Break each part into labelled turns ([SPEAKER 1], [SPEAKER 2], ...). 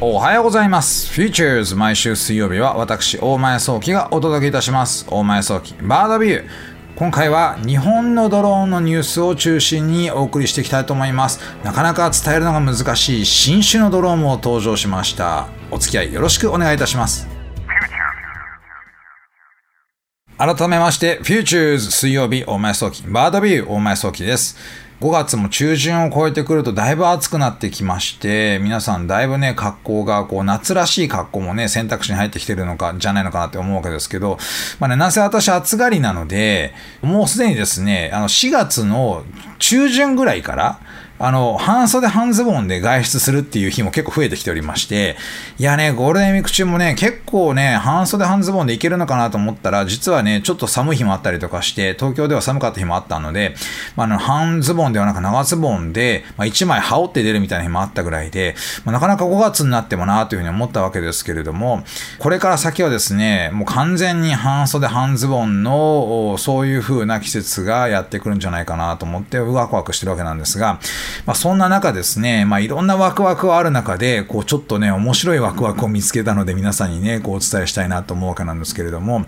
[SPEAKER 1] おはようございます。Futures 毎週水曜日は私、大前早期がお届けいたします。大前早期バードビュー。今回は日本のドローンのニュースを中心にお送りしていきたいと思います。なかなか伝えるのが難しい新種のドローンも登場しました。お付き合いよろしくお願いいたします。改めまして、Futures 水曜日大前早期バードビュー大前早期です。5月も中旬を超えてくるとだいぶ暑くなってきまして、皆さんだいぶね、格好がこう夏らしい格好もね、選択肢に入ってきてるのか、じゃないのかなって思うわけですけど、まあね、なぜ私暑がりなので、もうすでにですね、あの4月の中旬ぐらいから、あの、半袖半ズボンで外出するっていう日も結構増えてきておりまして、いやね、ゴールデンウィーク中もね、結構ね、半袖半ズボンでいけるのかなと思ったら、実はね、ちょっと寒い日もあったりとかして、東京では寒かった日もあったので、まあ、の、半ズボンではなく長ズボンで、まあ、1枚羽織って出るみたいな日もあったぐらいで、まあ、なかなか5月になってもなというふうに思ったわけですけれども、これから先はですね、もう完全に半袖半ズボンの、そういう風な季節がやってくるんじゃないかなと思って、ワクワクしてるわけなんですが、まあ、そんな中ですね、まあ、いろんなワクワクはある中で、こう、ちょっとね、面白いワクワクを見つけたので、皆さんにね、こう、お伝えしたいなと思うわけなんですけれども、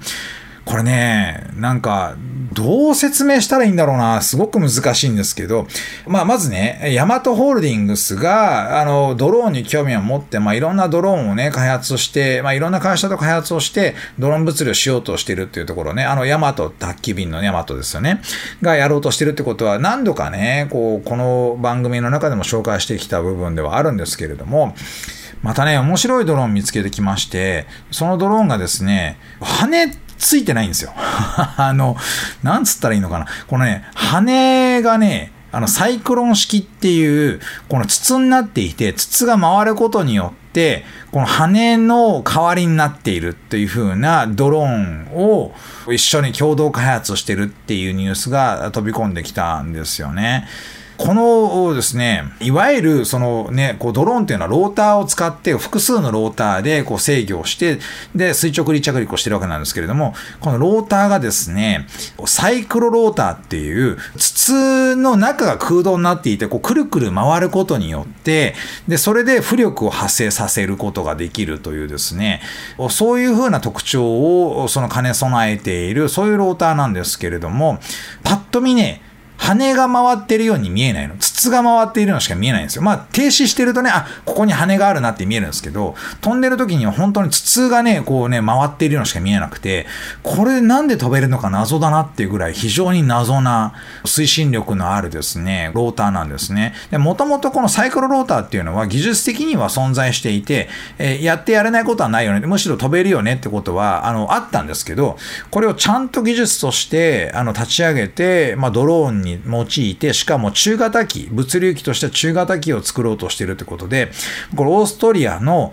[SPEAKER 1] これね、なんか、どう説明したらいいんだろうな、すごく難しいんですけど、まあ、まずね、ヤマトホールディングスが、あの、ドローンに興味を持って、まあ、いろんなドローンをね、開発して、まあ、いろんな会社と開発をして、ドローン物流しようとしてるっていうところね、あの、ヤマト、宅急便のヤマトですよね、がやろうとしてるってことは、何度かね、こう、この番組の中でも紹介してきた部分ではあるんですけれども、またね、面白いドローン見つけてきまして、そのドローンがですね、羽ついてないんですよ。あの、なんつったらいいのかな。このね、羽がね、あの、サイクロン式っていう、この筒になっていて、筒が回ることによって、この羽の代わりになっているっていう風なドローンを一緒に共同開発してるっていうニュースが飛び込んできたんですよね。このですね、いわゆるそのね、こうドローンっていうのはローターを使って複数のローターでこう制御をして、で、垂直離着陸をしてるわけなんですけれども、このローターがですね、サイクロローターっていう筒の中が空洞になっていて、こうくるくる回ることによって、で、それで浮力を発生させることができるというですね、そういう風な特徴をその兼ね備えている、そういうローターなんですけれども、パッと見ね、羽が回ってるように見えないの。筒が回っているのしか見えないんですよ。まあ、停止してるとね、あ、ここに羽があるなって見えるんですけど、飛んでる時には本当に筒がね、こうね、回っているのしか見えなくて、これなんで飛べるのか謎だなっていうぐらい非常に謎な推進力のあるですね、ローターなんですね。で、もともとこのサイクロローターっていうのは技術的には存在していて、えー、やってやれないことはないよね。むしろ飛べるよねってことは、あの、あったんですけど、これをちゃんと技術として、あの、立ち上げて、まあ、ドローンに用いて、しかも中型機、物流機として中型機を作ろうとしているということで、これオーストリアの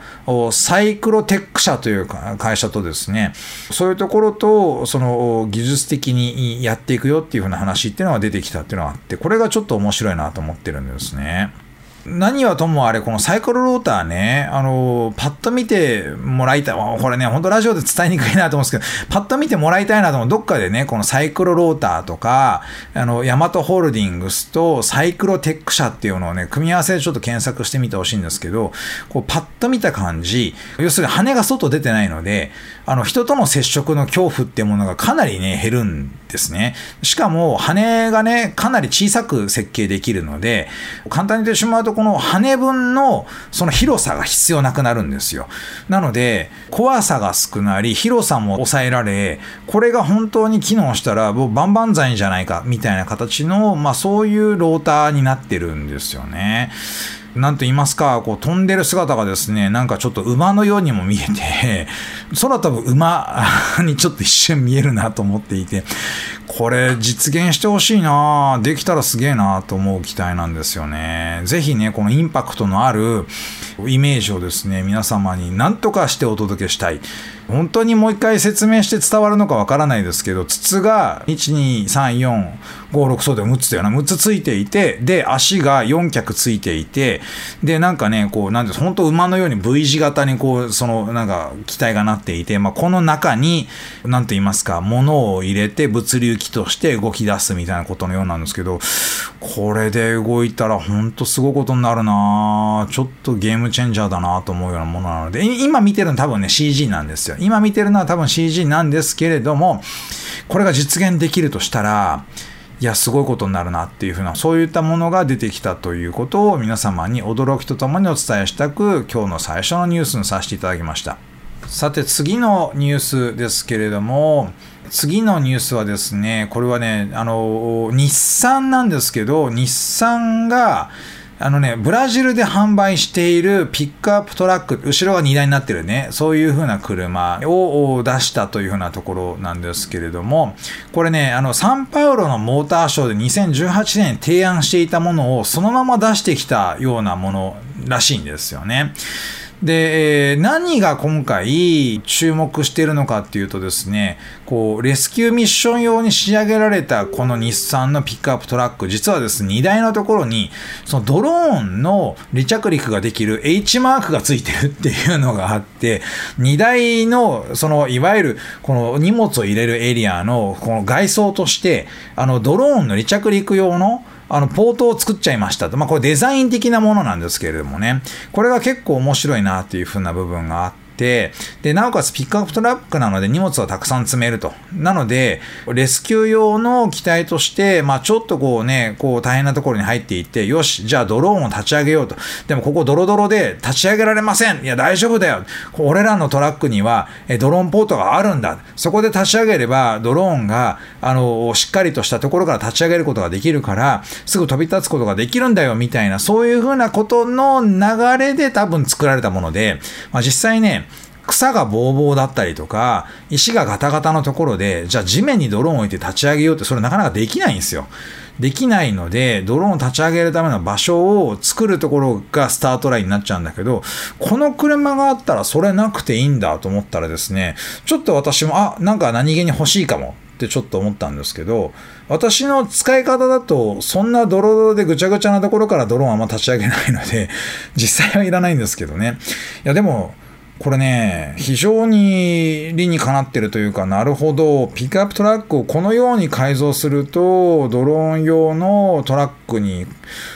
[SPEAKER 1] サイクロテック社という会社とですね、そういうところと、その技術的にやっていくよっていうふうな話っていうのが出てきたっていうのがあって、これがちょっと面白いなと思ってるんですね。何はともあれ、このサイクロローターね、あの、パッと見てもらいたい。これね、本当ラジオで伝えにくいなと思うんですけど、パッと見てもらいたいなと思う。どっかでね、このサイクロローターとか、あの、ヤマトホールディングスとサイクロテック社っていうのをね、組み合わせでちょっと検索してみてほしいんですけど、こう、パッと見た感じ、要するに羽が外出てないので、あの、人との接触の恐怖っていうものがかなりね、減るんですね。しかも、羽がね、かなり小さく設計できるので、簡単に言ってしまうと、この羽分のその広さが必要なくなるんですよ。なので、怖さが少なり、広さも抑えられ、これが本当に機能したら、もう万々歳じゃないか、みたいな形の、まあそういうローターになってるんですよね。なんと言いますか、こう飛んでる姿がですね、なんかちょっと馬のようにも見えて、空飛ぶ馬にちょっと一瞬見えるなと思っていて、これ実現してほしいなできたらすげえなと思う期待なんですよね。ぜひね、このインパクトのあるイメージをですね、皆様に何とかしてお届けしたい。本当にもう一回説明して伝わるのかわからないですけど、筒が1、2、3、4、5、6、そうで6つだよな、6つついていて、で、足が4脚ついていて、で、なんかね、こう、なんです、本当馬のように V 字型にこう、その、なんか、機体がなっていて、まあ、この中に、なんと言いますか、物を入れて物流機として動き出すみたいなことのようなんですけど、これで動いたらほんとすごいことになるなちょっとゲームチェンジャーだなと思うようなものなので、今見てるの多分ね CG なんですよ。今見てるのは多分 CG なんですけれども、これが実現できるとしたら、いや、すごいことになるなっていうふうな、そういったものが出てきたということを皆様に驚きとともにお伝えしたく、今日の最初のニュースにさせていただきました。さて、次のニュースですけれども、次のニュースはですね、これはね、あの、日産なんですけど、日産が、あのね、ブラジルで販売しているピックアップトラック、後ろが荷台になってるね、そういう風な車を出したという風なところなんですけれども、これね、あの、サンパウロのモーターショーで2018年提案していたものをそのまま出してきたようなものらしいんですよね。で、何が今回注目しているのかっていうとですね、こう、レスキューミッション用に仕上げられたこの日産のピックアップトラック、実はですね、荷台のところに、そのドローンの離着陸ができる H マークがついてるっていうのがあって、荷台の、その、いわゆる、この荷物を入れるエリアの、この外装として、あの、ドローンの離着陸用の、あの、ポートを作っちゃいましたと。まあ、これデザイン的なものなんですけれどもね。これが結構面白いなっていう風な部分があって、て、で、なおかつピックアップトラックなので荷物をたくさん積めると。なので、レスキュー用の機体として、まあちょっとこうね、こう大変なところに入っていって、よし、じゃあドローンを立ち上げようと。でもここドロドロで立ち上げられません。いや大丈夫だよ。俺らのトラックにはドローンポートがあるんだ。そこで立ち上げればドローンが、あの、しっかりとしたところから立ち上げることができるから、すぐ飛び立つことができるんだよ、みたいな、そういうふうなことの流れで多分作られたもので、まあ実際ね、草がぼうぼうだったりとか、石がガタガタのところで、じゃあ地面にドローンを置いて立ち上げようって、それなかなかできないんですよ。できないので、ドローンを立ち上げるための場所を作るところがスタートラインになっちゃうんだけど、この車があったらそれなくていいんだと思ったらですね、ちょっと私も、あ、なんか何気に欲しいかもってちょっと思ったんですけど、私の使い方だと、そんなドロドロでぐちゃぐちゃなところからドローンあんま立ち上げないので、実際はいらないんですけどね。いや、でも、これね、非常に理にかなってるというか、なるほど、ピックアップトラックをこのように改造すると、ドローン用のトラックに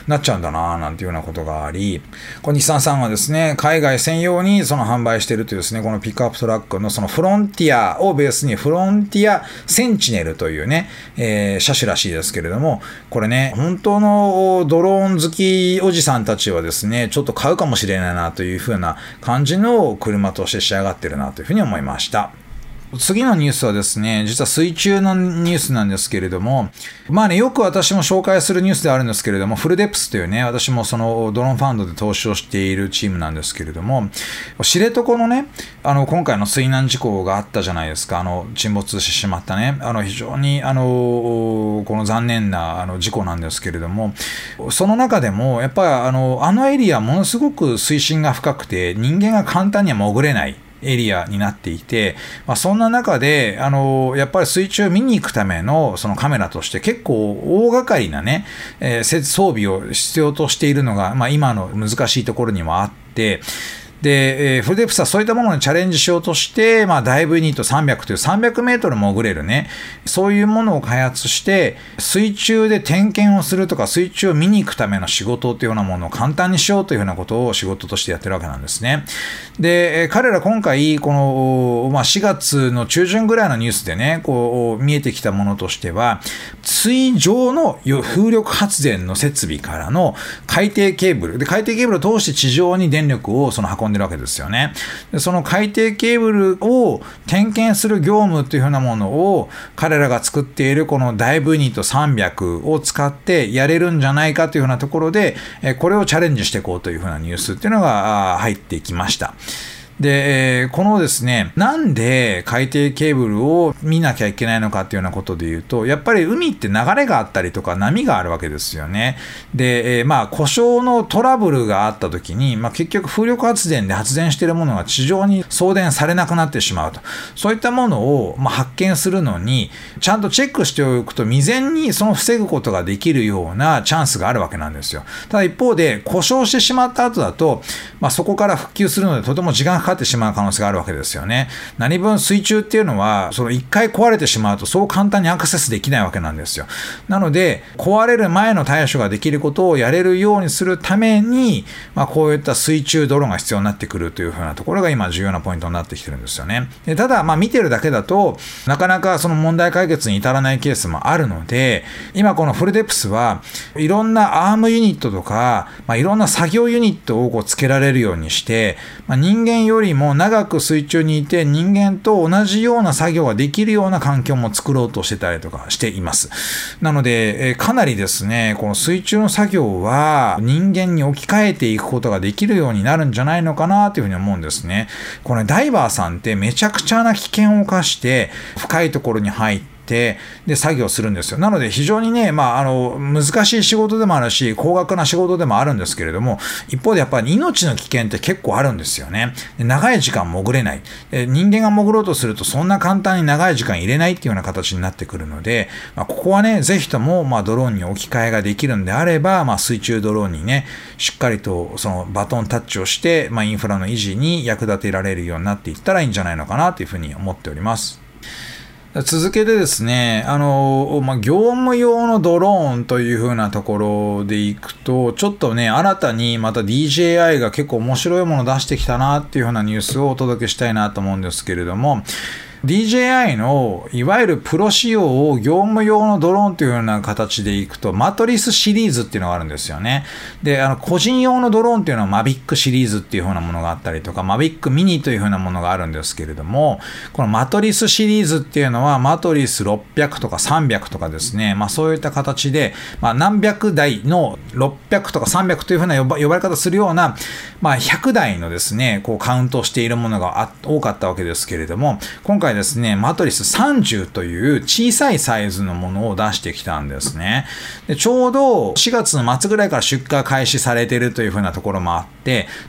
[SPEAKER 1] なっちゃうんだな、なんていうようなことがあり、この日産さんはですね、海外専用にその販売しているというですね、このピックアップトラックのそのフロンティアをベースに、フロンティアセンチネルというね、えー、車種らしいですけれども、これね、本当のドローン好きおじさんたちはですね、ちょっと買うかもしれないなというふうな感じの車車として仕上がってるなというふうに思いました。次のニュースはですね、実は水中のニュースなんですけれども、まあね、よく私も紹介するニュースであるんですけれども、フルデプスというね、私もそのドローンファンドで投資をしているチームなんですけれども、知床のね、あの、今回の水難事故があったじゃないですか、あの、沈没してしまったね、あの、非常に、あの、この残念なあの事故なんですけれども、その中でも、やっぱりあの、あのエリアものすごく水深が深くて、人間が簡単には潜れない。エリアになっていて、まあ、そんな中で、あの、やっぱり水中を見に行くためのそのカメラとして結構大掛かりなね、えー、装備を必要としているのが、まあ、今の難しいところにもあって、で、えー、フルデプスはそういったものにチャレンジしようとして、まあ、ダイブユニット300という300メートル潜れるね、そういうものを開発して、水中で点検をするとか、水中を見に行くための仕事というようなものを簡単にしようというようなことを仕事としてやってるわけなんですね。で、えー、彼ら今回、この、まあ、4月の中旬ぐらいのニュースでね、こう、見えてきたものとしては、水上の風力発電の設備からの海底ケーブル、で、海底ケーブルを通して地上に電力をその運んでるわけですよね。でその海底ケーブルを点検する業務というふうなものを彼らが作っているこのダイブユニット300を使ってやれるんじゃないかというふうなところで、これをチャレンジしていこうというふうなニュースっていうのが入ってきました。で、このですね、なんで海底ケーブルを見なきゃいけないのかっていうようなことで言うと、やっぱり海って流れがあったりとか波があるわけですよね。で、え、まあ故障のトラブルがあった時に、まあ結局風力発電で発電しているものが地上に送電されなくなってしまうと。そういったものを、まあ、発見するのに、ちゃんとチェックしておくと未然にその防ぐことができるようなチャンスがあるわけなんですよ。ただ一方で故障してしまった後だと、まあそこから復旧するのでとても時間かかかってしまう可能性があるわけですよね。何分水中っていうのは、その一回壊れてしまうとそう簡単にアクセスできないわけなんですよ。なので、壊れる前の対処ができることをやれるようにするために、まあ、こういった水中ドローンが必要になってくるというふうなところが今重要なポイントになってきてるんですよね。でただ、まあ、見てるだけだと、なかなかその問題解決に至らないケースもあるので、今このフルデプスはいろんなアームユニットとか、まあ、いろんな作業ユニットをこうつけられるようにして、まあ、人間よりも長く水中にいて人間と同じような作業ができるような環境も作ろうとしてたりとかしています。なので、え、かなりですね、この水中の作業は人間に置き換えていくことができるようになるんじゃないのかなというふうに思うんですね。これダイバーさんってめちゃくちゃな危険を冒して深いところに入って、てで、作業するんですよ。なので、非常にね、まあ、あの、難しい仕事でもあるし、高額な仕事でもあるんですけれども、一方でやっぱり命の危険って結構あるんですよね。長い時間潜れない。人間が潜ろうとすると、そんな簡単に長い時間入れないっていうような形になってくるので、まあ、ここはね、ぜひとも、まあ、ドローンに置き換えができるんであれば、まあ、水中ドローンにね、しっかりとそのバトンタッチをして、まあ、インフラの維持に役立てられるようになっていったらいいんじゃないのかなというふうに思っております。続けてですね、あの、まあ、業務用のドローンというふうなところでいくと、ちょっとね、新たにまた DJI が結構面白いものを出してきたなっていうふうなニュースをお届けしたいなと思うんですけれども、DJI のいわゆるプロ仕様を業務用のドローンというような形でいくと、マトリスシリーズっていうのがあるんですよね。で、あの、個人用のドローンっていうのはマビックシリーズっていう風なものがあったりとか、マビックミニという風なものがあるんですけれども、このマトリスシリーズっていうのは、マトリス600とか300とかですね、まあそういった形で、まあ何百台の600とか300という風な呼ば呼ばれ方するような、まあ100台のですね、こうカウントしているものが多かったわけですけれども、今回ですね、マトリス30という小さいサイズのものを出してきたんですね。でちょうど4月の末ぐらいから出荷開始されているというふうなところもあって、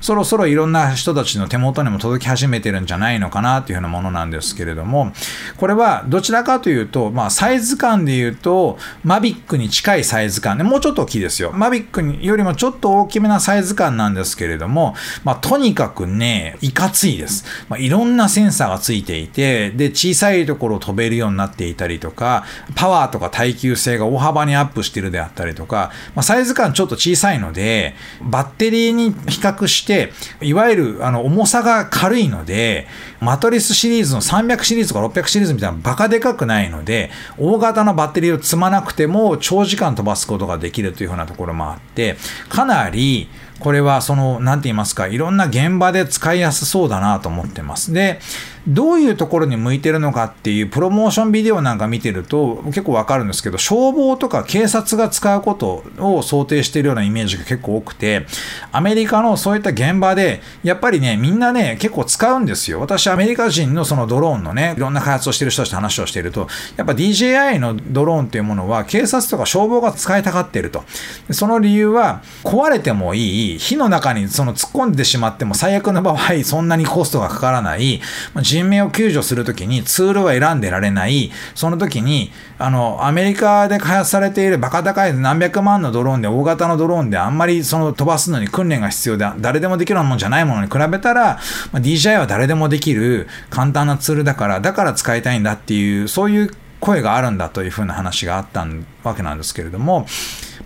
[SPEAKER 1] そろそろいろんな人たちの手元にも届き始めてるんじゃないのかなというふうなものなんですけれども、これはどちらかというと、まあ、サイズ感で言うと、マビックに近いサイズ感で、もうちょっと大きいですよ。マビックよりもちょっと大きめなサイズ感なんですけれども、まあ、とにかくね、いかついです。まあ、いろんなセンサーがついていて、で、小さいところを飛べるようになっていたりとか、パワーとか耐久性が大幅にアップしてるであったりとか、まあ、サイズ感ちょっと小さいので、バッテリーに比較して、いわゆるあの重さが軽いので、マトリスシリーズの300シリーズとか600シリーズみたいなバカでかくないので、大型のバッテリーを積まなくても長時間飛ばすことができるというふうなところもあって、かなりこれはその、なんて言いますか、いろんな現場で使いやすそうだなと思ってます。で、どういうところに向いてるのかっていうプロモーションビデオなんか見てると結構わかるんですけど、消防とか警察が使うことを想定しているようなイメージが結構多くて、アメリカのそういった現場で、やっぱりね、みんなね、結構使うんですよ。私、アメリカ人のそのドローンのね、いろんな開発をしてる人たちと話をしていると、やっぱ DJI のドローンっていうものは警察とか消防が使いたがってると。その理由は、壊れてもいい、火の中にその突っ込んでしまっても最悪の場合、そんなにコストがかからない、人命を救助するときにツールは選んでられない、その時に、あの、アメリカで開発されているバカ高い何百万のドローンで、大型のドローンであんまりその飛ばすのに訓練が必要で、誰でもできるもんじゃないものに比べたら、ま、DJI は誰でもできる簡単なツールだから、だから使いたいんだっていう、そういう声があるんだというふうな話があったわけなんですけれども、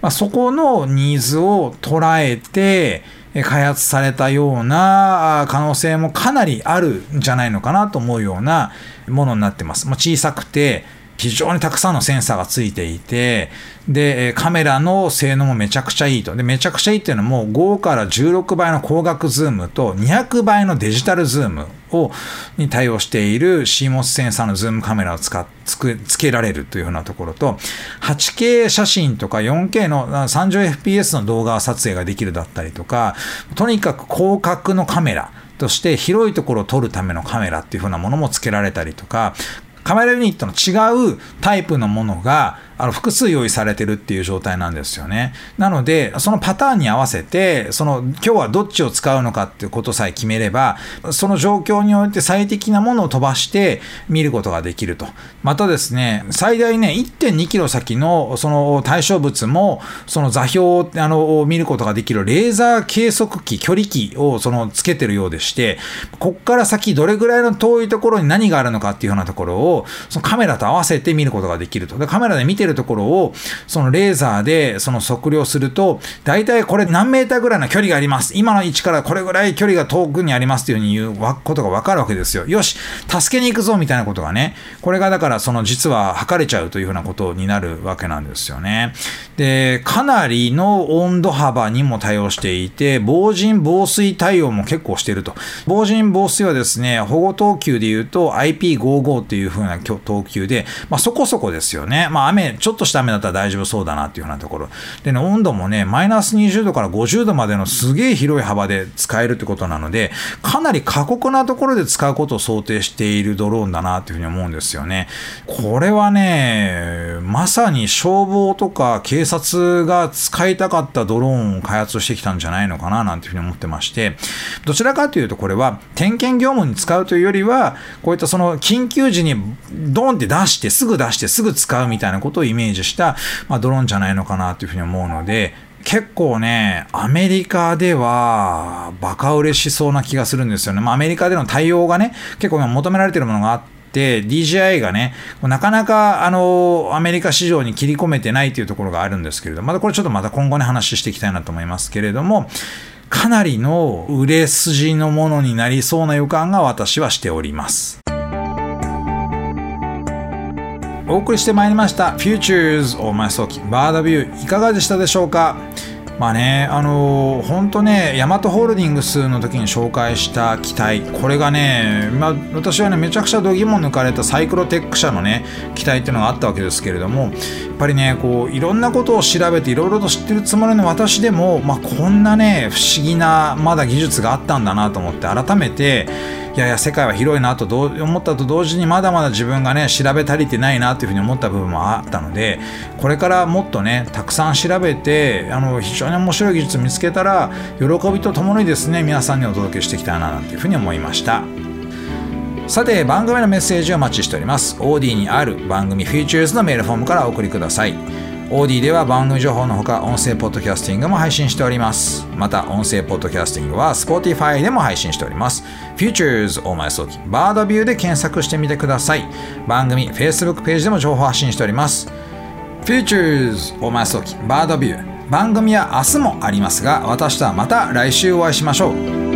[SPEAKER 1] まあ、そこのニーズを捉えて、開発されたような可能性もかなりあるんじゃないのかなと思うようなものになってます。まあ、小さくて、非常にたくさんのセンサーがついていて、で、カメラの性能もめちゃくちゃいいと。で、めちゃくちゃいいっていうのも5から16倍の光学ズームと200倍のデジタルズームを、に対応している CMOS センサーのズームカメラを使っつくつけられるというふうなところと、8K 写真とか 4K の 30fps の動画撮影ができるだったりとか、とにかく広角のカメラ、として広いところを撮るためのカメラっていう風なものも付けられたりとか、カメラユニットの違うタイプのものがあの複数用意されてるっていう状態なんですよね。なので、そのパターンに合わせて、その今日はどっちを使うのかっていうことさえ決めれば、その状況において最適なものを飛ばして見ることができると。またですね、最大ね、1.2キロ先のその対象物も、その座標をあの見ることができるレーザー計測器、距離器をそのつけてるようでして、こっから先どれぐらいの遠いところに何があるのかっていうようなところを、そのカメラと合わせて見ることができると。でカメラで見てるところを、そのレーザーでその測量すると、大体これ何メーターぐらいの距離があります。今の位置からこれぐらい距離が遠くにありますというふうに言うことがわかるわけですよ。よし、助けに行くぞみたいなことがね、これがだからその実は測れちゃうというふうなことになるわけなんですよね。で、かなりの温度幅にも対応していて、防塵防水対応も結構していると。防塵防水はですね、保護等級で言うと IP55 っていう風な等級で、まあそこそこですよね。まあ雨、ちょっとした雨だったら大丈夫そうだなっていう風なところ。でね、温度もね、マイナス20度から50度までのすげえ広い幅で使えるってことなので、かなり過酷なところで使うことを想定しているドローンだなっていうふうに思うんですよね。これはね、まさに消防とか警察が使いたかったドローンを開発してきたんじゃないのかななんていうふうに思ってまして、どちらかというとこれは点検業務に使うというよりは、こういったその緊急時にドンって出して、すぐ出して、すぐ使うみたいなことをイメージした、まあ、ドローンじゃないのかなというふうに思うので、結構ね、アメリカではバカ売れしそうな気がするんですよね。まあ、アメリカでの対応がね、結構求められてるものがあって、DJI がね、なかなかあのアメリカ市場に切り込めてないというところがあるんですけれども、またこれちょっとまた今後ね話していきたいなと思いますけれども、かなりの売れ筋のものになりそうな予感が私はしております。お送りしてまいりました Futures 大前早期バードビューいかがでしたでしょうか？まあね、あのー、本当ね、ヤマトホールディングスの時に紹介した機体、これがね、まあ、私はね、めちゃくちゃ度肝抜かれたサイクロテック社のね、機体っていうのがあったわけですけれども、やっぱりね、こう、いろんなことを調べて、いろいろと知ってるつもりの私でも、まあ、こんなね、不思議な、まだ技術があったんだなと思って、改めて、いやいや世界は広いなと思ったと同時にまだまだ自分がね調べ足りてないなというふうに思った部分もあったのでこれからもっとねたくさん調べてあの非常に面白い技術見つけたら喜びとともにですね皆さんにお届けしていきたいななんていうふうに思いましたさて番組のメッセージをお待ちしております OD にある番組 Features のメールフォームからお送りください OD では番組情報のほか音声ポッドキャスティングも配信しております。また音声ポッドキャスティングは Spotify でも配信しております。Futures 大前早期バードビューで検索してみてください。番組 Facebook ページでも情報発信しております。Futures 大前早期バードビュー番組は明日もありますが私とはまた来週お会いしましょう。